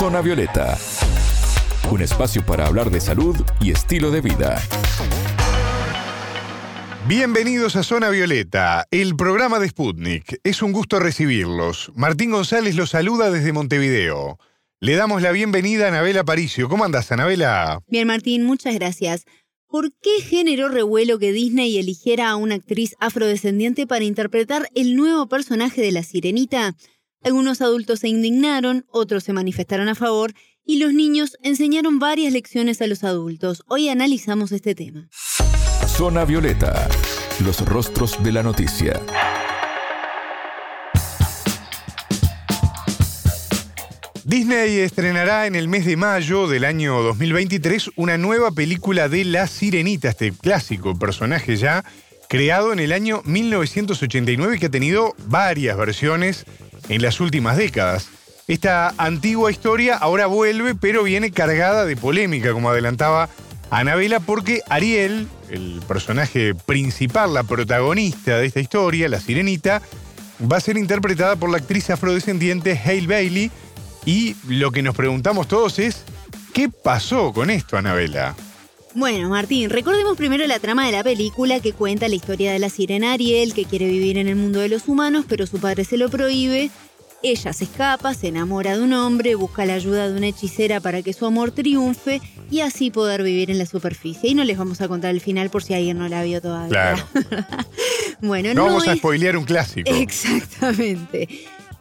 Zona Violeta, un espacio para hablar de salud y estilo de vida. Bienvenidos a Zona Violeta, el programa de Sputnik. Es un gusto recibirlos. Martín González los saluda desde Montevideo. Le damos la bienvenida a Anabela Paricio. ¿Cómo andas, Anabela? Bien, Martín, muchas gracias. ¿Por qué generó revuelo que Disney eligiera a una actriz afrodescendiente para interpretar el nuevo personaje de la sirenita? Algunos adultos se indignaron, otros se manifestaron a favor y los niños enseñaron varias lecciones a los adultos. Hoy analizamos este tema. Zona Violeta, los rostros de la noticia. Disney estrenará en el mes de mayo del año 2023 una nueva película de La Sirenita, este clásico personaje ya creado en el año 1989 que ha tenido varias versiones en las últimas décadas. Esta antigua historia ahora vuelve, pero viene cargada de polémica, como adelantaba Anabela, porque Ariel, el personaje principal, la protagonista de esta historia, la sirenita, va a ser interpretada por la actriz afrodescendiente Hale Bailey. Y lo que nos preguntamos todos es, ¿qué pasó con esto, Anabela? Bueno, Martín, recordemos primero la trama de la película que cuenta la historia de la sirena Ariel, que quiere vivir en el mundo de los humanos, pero su padre se lo prohíbe. Ella se escapa, se enamora de un hombre, busca la ayuda de una hechicera para que su amor triunfe y así poder vivir en la superficie. Y no les vamos a contar el final por si alguien no la vio todavía. Claro. bueno, no, vamos a spoilear un clásico. Exactamente.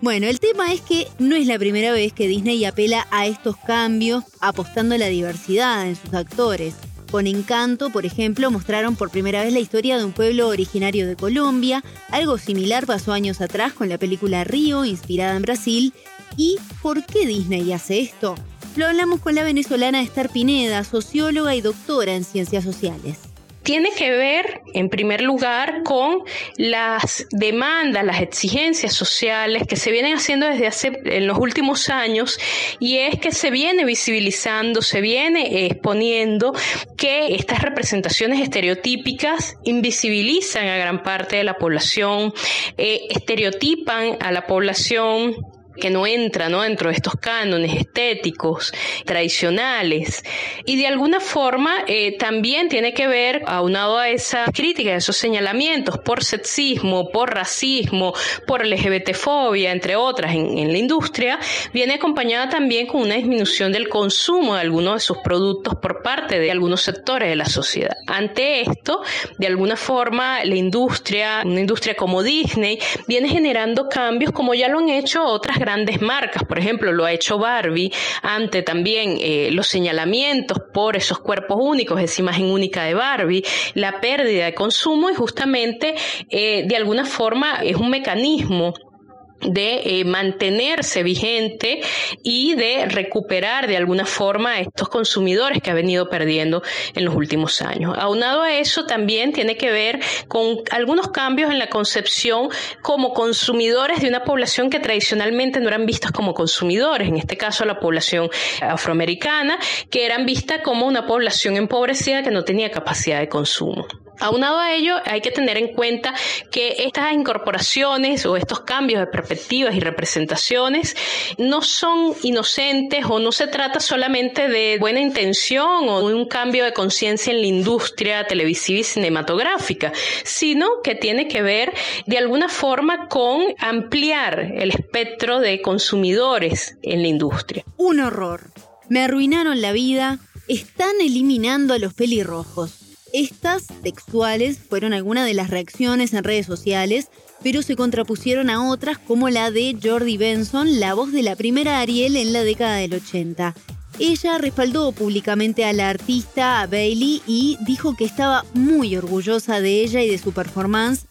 Bueno, el tema es que no es la primera vez que Disney apela a estos cambios apostando a la diversidad en sus actores. Con Encanto, por ejemplo, mostraron por primera vez la historia de un pueblo originario de Colombia. Algo similar pasó años atrás con la película Río, inspirada en Brasil. ¿Y por qué Disney hace esto? Lo hablamos con la venezolana Esther Pineda, socióloga y doctora en ciencias sociales tiene que ver, en primer lugar, con las demandas, las exigencias sociales que se vienen haciendo desde hace en los últimos años y es que se viene visibilizando, se viene exponiendo que estas representaciones estereotípicas invisibilizan a gran parte de la población, eh, estereotipan a la población que no entra ¿no? dentro de estos cánones estéticos tradicionales. Y de alguna forma eh, también tiene que ver, aunado a esa crítica, a esos señalamientos por sexismo, por racismo, por LGBTfobia, entre otras, en, en la industria, viene acompañada también con una disminución del consumo de algunos de sus productos por parte de algunos sectores de la sociedad. Ante esto, de alguna forma, la industria, una industria como Disney, viene generando cambios como ya lo han hecho otras grandes marcas. Por ejemplo, lo ha hecho Barbie ante también eh, los señalamientos por esos cuerpos únicos, esa imagen única de Barbie, la pérdida de consumo y justamente eh, de alguna forma es un mecanismo de eh, mantenerse vigente y de recuperar de alguna forma a estos consumidores que ha venido perdiendo en los últimos años. Aunado a eso, también tiene que ver con algunos cambios en la concepción como consumidores de una población que tradicionalmente no eran vistas como consumidores, en este caso la población afroamericana, que eran vistas como una población empobrecida que no tenía capacidad de consumo. Aunado a ello, hay que tener en cuenta que estas incorporaciones o estos cambios de perspectivas y representaciones no son inocentes o no se trata solamente de buena intención o un cambio de conciencia en la industria televisiva y cinematográfica, sino que tiene que ver de alguna forma con ampliar el espectro de consumidores en la industria. Un horror. Me arruinaron la vida. Están eliminando a los pelirrojos. Estas textuales fueron algunas de las reacciones en redes sociales, pero se contrapusieron a otras como la de Jordi Benson, la voz de la primera Ariel en la década del 80. Ella respaldó públicamente a la artista, Bailey, y dijo que estaba muy orgullosa de ella y de su performance,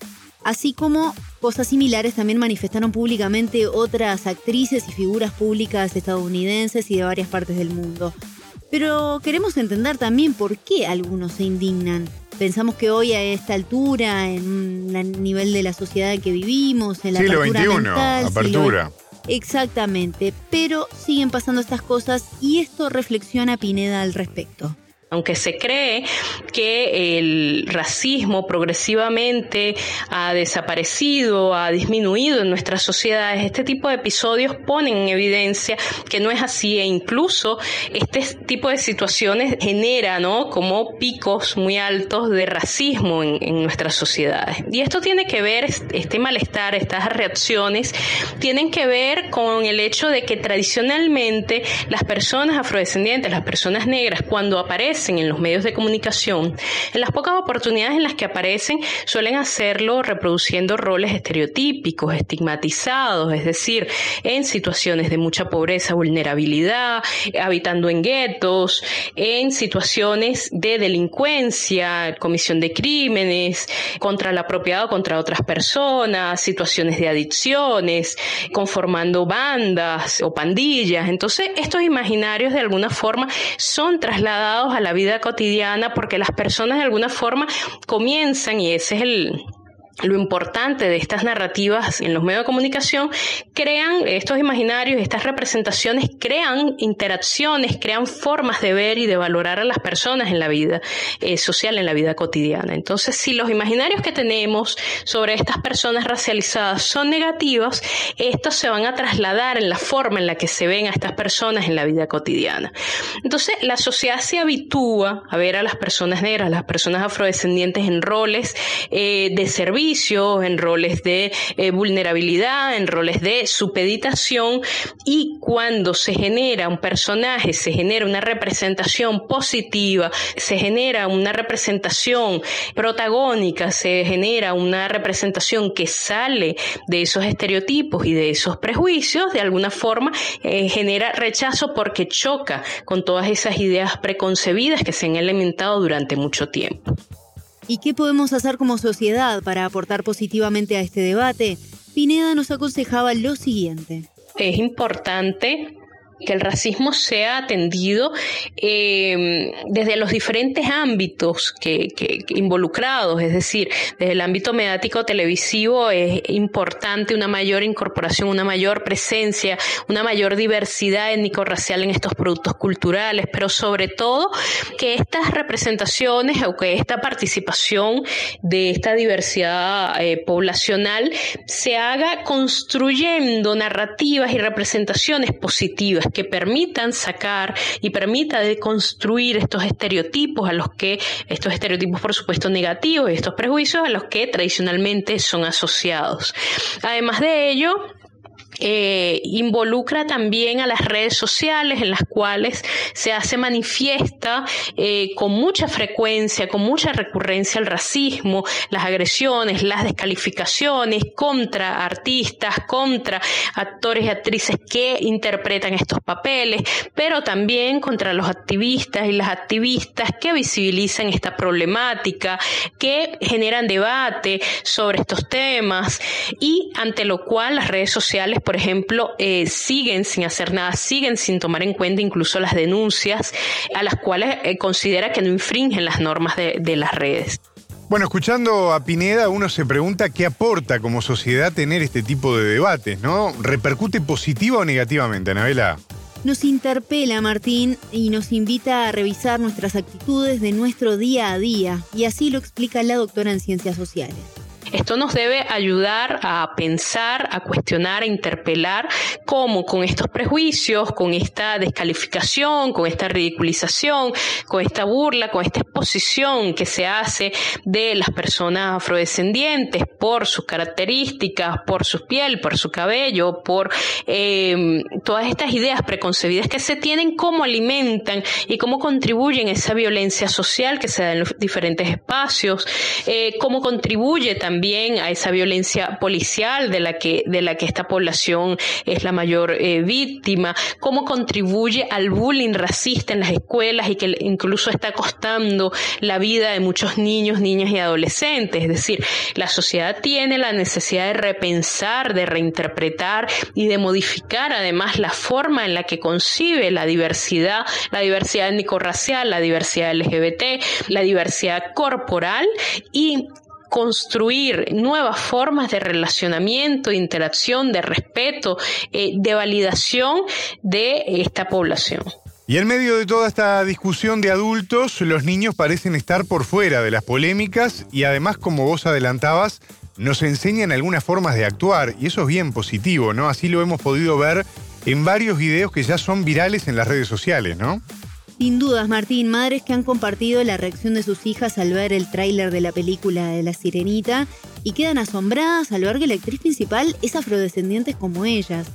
así como cosas similares también manifestaron públicamente otras actrices y figuras públicas estadounidenses y de varias partes del mundo. Pero queremos entender también por qué algunos se indignan. Pensamos que hoy a esta altura, en el nivel de la sociedad en que vivimos, en la siglo apertura XXI, apertura. Exactamente, pero siguen pasando estas cosas y esto reflexiona Pineda al respecto. Aunque se cree que el racismo progresivamente ha desaparecido, ha disminuido en nuestras sociedades, este tipo de episodios ponen en evidencia que no es así e incluso este tipo de situaciones genera ¿no? como picos muy altos de racismo en, en nuestras sociedades. Y esto tiene que ver, este malestar, estas reacciones, tienen que ver con el hecho de que tradicionalmente las personas afrodescendientes, las personas negras, cuando aparecen en los medios de comunicación, en las pocas oportunidades en las que aparecen, suelen hacerlo reproduciendo roles estereotípicos, estigmatizados, es decir, en situaciones de mucha pobreza, vulnerabilidad, habitando en guetos, en situaciones de delincuencia, comisión de crímenes, contra la propiedad contra otras personas, situaciones de adicciones, conformando bandas o pandillas. Entonces, estos imaginarios de alguna forma son trasladados a la vida cotidiana porque las personas de alguna forma comienzan, y ese es el, lo importante de estas narrativas en los medios de comunicación, crean estos imaginarios, estas representaciones, crean interacciones, crean formas de ver y de valorar a las personas en la vida eh, social, en la vida cotidiana. Entonces, si los imaginarios que tenemos sobre estas personas racializadas son negativos, estos se van a trasladar en la forma en la que se ven a estas personas en la vida cotidiana. Entonces, la sociedad se habitúa a ver a las personas negras, a las personas afrodescendientes en roles eh, de servicio, en roles de eh, vulnerabilidad, en roles de supeditación y cuando se genera un personaje, se genera una representación positiva, se genera una representación protagónica, se genera una representación que sale de esos estereotipos y de esos prejuicios, de alguna forma eh, genera rechazo porque choca con todas esas ideas preconcebidas que se han alimentado durante mucho tiempo. ¿Y qué podemos hacer como sociedad para aportar positivamente a este debate? Pineda nos aconsejaba lo siguiente. Es importante que el racismo sea atendido em, desde los diferentes ámbitos que, involucrados, es decir, desde el ámbito mediático televisivo es importante una mayor incorporación, una mayor presencia, una mayor diversidad étnico-racial en estos productos culturales, pero sobre todo que estas representaciones o que esta participación de esta diversidad eh, poblacional se haga construyendo narrativas y representaciones positivas que permitan sacar y permita deconstruir estos estereotipos a los que, estos estereotipos por supuesto negativos y estos prejuicios a los que tradicionalmente son asociados. Además de ello, eh, involucra también a las redes sociales en las cuales se hace manifiesta eh, con mucha frecuencia, con mucha recurrencia el racismo, las agresiones, las descalificaciones contra artistas, contra actores y actrices que interpretan estos papeles, pero también contra los activistas y las activistas que visibilizan esta problemática, que generan debate sobre estos temas y ante lo cual las redes sociales por ejemplo, eh, siguen sin hacer nada, siguen sin tomar en cuenta incluso las denuncias a las cuales eh, considera que no infringen las normas de, de las redes. Bueno, escuchando a Pineda, uno se pregunta qué aporta como sociedad tener este tipo de debates, ¿no? ¿Repercute positiva o negativamente, Anabela? Nos interpela Martín y nos invita a revisar nuestras actitudes de nuestro día a día, y así lo explica la doctora en Ciencias Sociales. Esto nos debe ayudar a pensar, a cuestionar, a interpelar cómo con estos prejuicios, con esta descalificación, con esta ridiculización, con esta burla, con esta exposición que se hace de las personas afrodescendientes por sus características, por su piel, por su cabello, por em, todas estas ideas preconcebidas que se tienen, cómo alimentan y cómo contribuyen a esa violencia social que se da en los diferentes espacios, eh, cómo contribuye también a esa violencia policial de la que, de la que esta población es la mayor eh, víctima, cómo contribuye al bullying racista en las escuelas y que incluso está costando la vida de muchos niños, niñas y adolescentes. Es decir, la sociedad tiene la necesidad de repensar, de reinterpretar y de modificar además la forma en la que concibe la diversidad, la diversidad étnico-racial, la diversidad LGBT, la diversidad corporal y construir nuevas formas de relacionamiento, de interacción, de respeto, eh, de validación de esta población. Y en medio de toda esta discusión de adultos, los niños parecen estar por fuera de las polémicas y además, como vos adelantabas, nos enseñan algunas formas de actuar y eso es bien positivo, ¿no? Así lo hemos podido ver en varios videos que ya son virales en las redes sociales, ¿no? Sin dudas, Martín, madres que han compartido la reacción de sus hijas al ver el tráiler de la película de La Sirenita y quedan asombradas al ver que la actriz principal es afrodescendiente como ellas.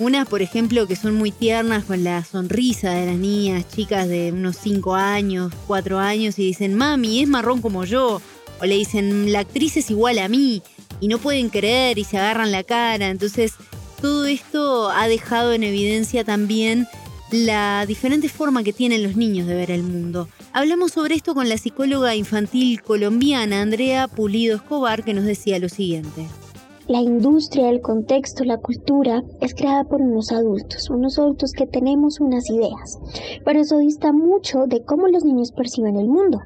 Unas, por ejemplo, que son muy tiernas con la sonrisa de las niñas, chicas de unos 5 años, 4 años, y dicen, mami, es marrón como yo. O le dicen, la actriz es igual a mí. Y no pueden creer y se agarran la cara. Entonces, todo esto ha dejado en evidencia también la diferente forma que tienen los niños de ver el mundo. Hablamos sobre esto con la psicóloga infantil colombiana Andrea Pulido Escobar, que nos decía lo siguiente. La industria, el contexto, la cultura es creada por unos adultos, unos adultos que tenemos unas ideas, pero eso dista mucho de cómo los niños perciben el mundo.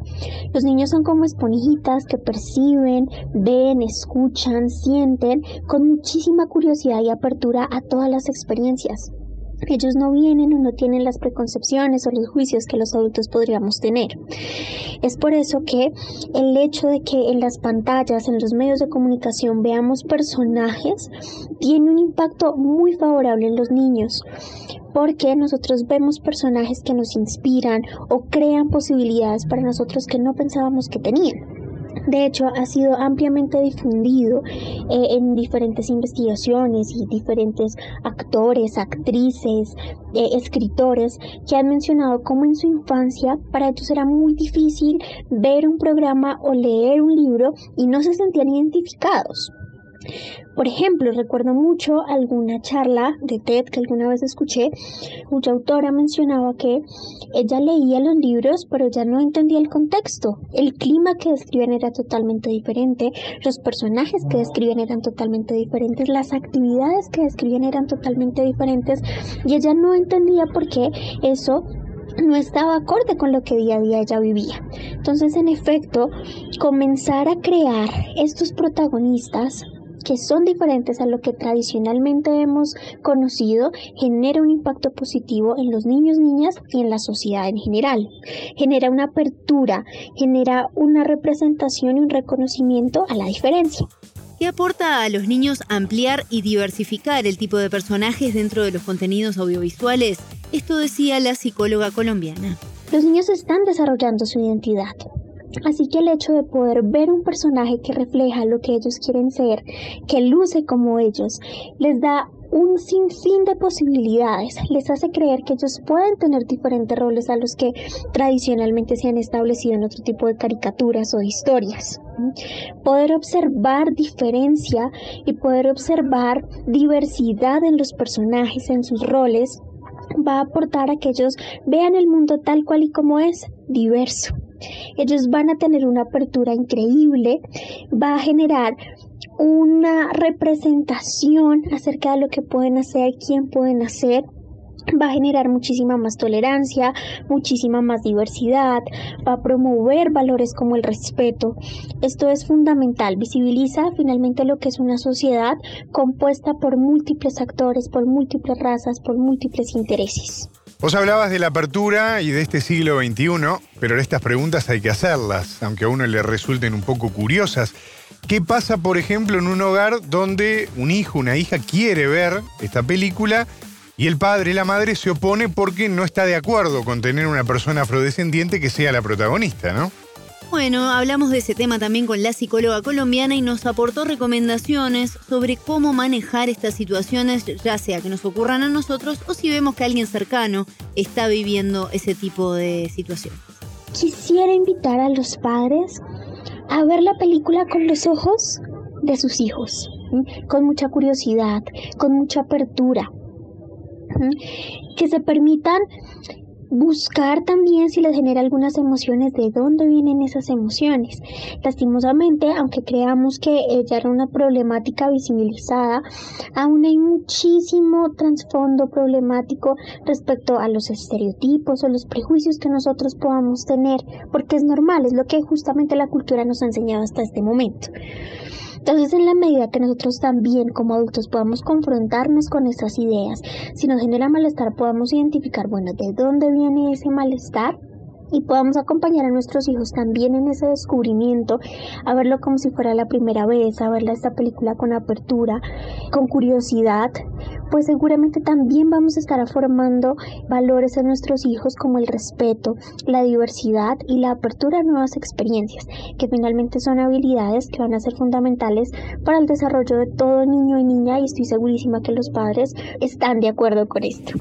Los niños son como esponjitas que perciben, ven, escuchan, sienten con muchísima curiosidad y apertura a todas las experiencias. Ellos no vienen o no tienen las preconcepciones o los juicios que los adultos podríamos tener. Es por eso que el hecho de que en las pantallas, en los medios de comunicación veamos personajes, tiene un impacto muy favorable en los niños porque nosotros vemos personajes que nos inspiran o crean posibilidades para nosotros que no pensábamos que tenían. De hecho, ha sido ampliamente difundido eh, en diferentes investigaciones y diferentes actores, actrices, eh, escritores que han mencionado cómo en su infancia para ellos era muy difícil ver un programa o leer un libro y no se sentían identificados. Por ejemplo, recuerdo mucho alguna charla de TED que alguna vez escuché, cuya autora mencionaba que ella leía los libros, pero ya no entendía el contexto. El clima que describían era totalmente diferente, los personajes que describían eran totalmente diferentes, las actividades que describían eran totalmente diferentes, y ella no entendía por qué eso no estaba acorde con lo que día a día ella vivía. Entonces, en efecto, comenzar a crear estos protagonistas que son diferentes a lo que tradicionalmente hemos conocido, genera un impacto positivo en los niños, niñas y en la sociedad en general. Genera una apertura, genera una representación y un reconocimiento a la diferencia. ¿Qué aporta a los niños ampliar y diversificar el tipo de personajes dentro de los contenidos audiovisuales? Esto decía la psicóloga colombiana. Los niños están desarrollando su identidad. Así que el hecho de poder ver un personaje que refleja lo que ellos quieren ser, que luce como ellos, les da un sinfín de posibilidades, les hace creer que ellos pueden tener diferentes roles a los que tradicionalmente se han establecido en otro tipo de caricaturas o historias. Poder observar diferencia y poder observar diversidad en los personajes, en sus roles, va a aportar a que ellos vean el mundo tal cual y como es, diverso. Ellos van a tener una apertura increíble, va a generar una representación acerca de lo que pueden hacer, quién pueden hacer, va a generar muchísima más tolerancia, muchísima más diversidad, va a promover valores como el respeto. Esto es fundamental, visibiliza finalmente lo que es una sociedad compuesta por múltiples actores, por múltiples razas, por múltiples intereses. Vos hablabas de la apertura y de este siglo XXI, pero estas preguntas hay que hacerlas, aunque a uno le resulten un poco curiosas. ¿Qué pasa, por ejemplo, en un hogar donde un hijo, una hija quiere ver esta película y el padre, la madre se opone porque no está de acuerdo con tener una persona afrodescendiente que sea la protagonista, ¿no? Bueno, hablamos de ese tema también con la psicóloga colombiana y nos aportó recomendaciones sobre cómo manejar estas situaciones, ya sea que nos ocurran a nosotros o si vemos que alguien cercano está viviendo ese tipo de situación. Quisiera invitar a los padres a ver la película con los ojos de sus hijos, con mucha curiosidad, con mucha apertura, que se permitan buscar también si les genera algunas emociones, de dónde vienen esas emociones. Lastimosamente, aunque creamos que ella era una problemática visibilizada, aún hay muchísimo trasfondo problemático respecto a los estereotipos o los prejuicios que nosotros podamos tener, porque es normal, es lo que justamente la cultura nos ha enseñado hasta este momento. Entonces, en la medida que nosotros también como adultos podamos confrontarnos con esas ideas, si nos genera malestar, podamos identificar, bueno, ¿de dónde viene ese malestar? Y podamos acompañar a nuestros hijos también en ese descubrimiento, a verlo como si fuera la primera vez, a verla esta película con apertura, con curiosidad, pues seguramente también vamos a estar formando valores en nuestros hijos como el respeto, la diversidad y la apertura a nuevas experiencias, que finalmente son habilidades que van a ser fundamentales para el desarrollo de todo niño y niña y estoy segurísima que los padres están de acuerdo con esto.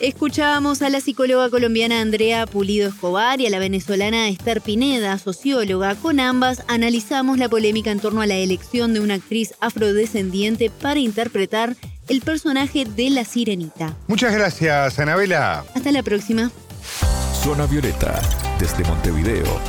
Escuchábamos a la psicóloga colombiana Andrea Pulido Escobar y a la venezolana Esther Pineda, socióloga. Con ambas analizamos la polémica en torno a la elección de una actriz afrodescendiente para interpretar el personaje de la sirenita. Muchas gracias, Anabela. Hasta la próxima. Zona Violeta, desde Montevideo,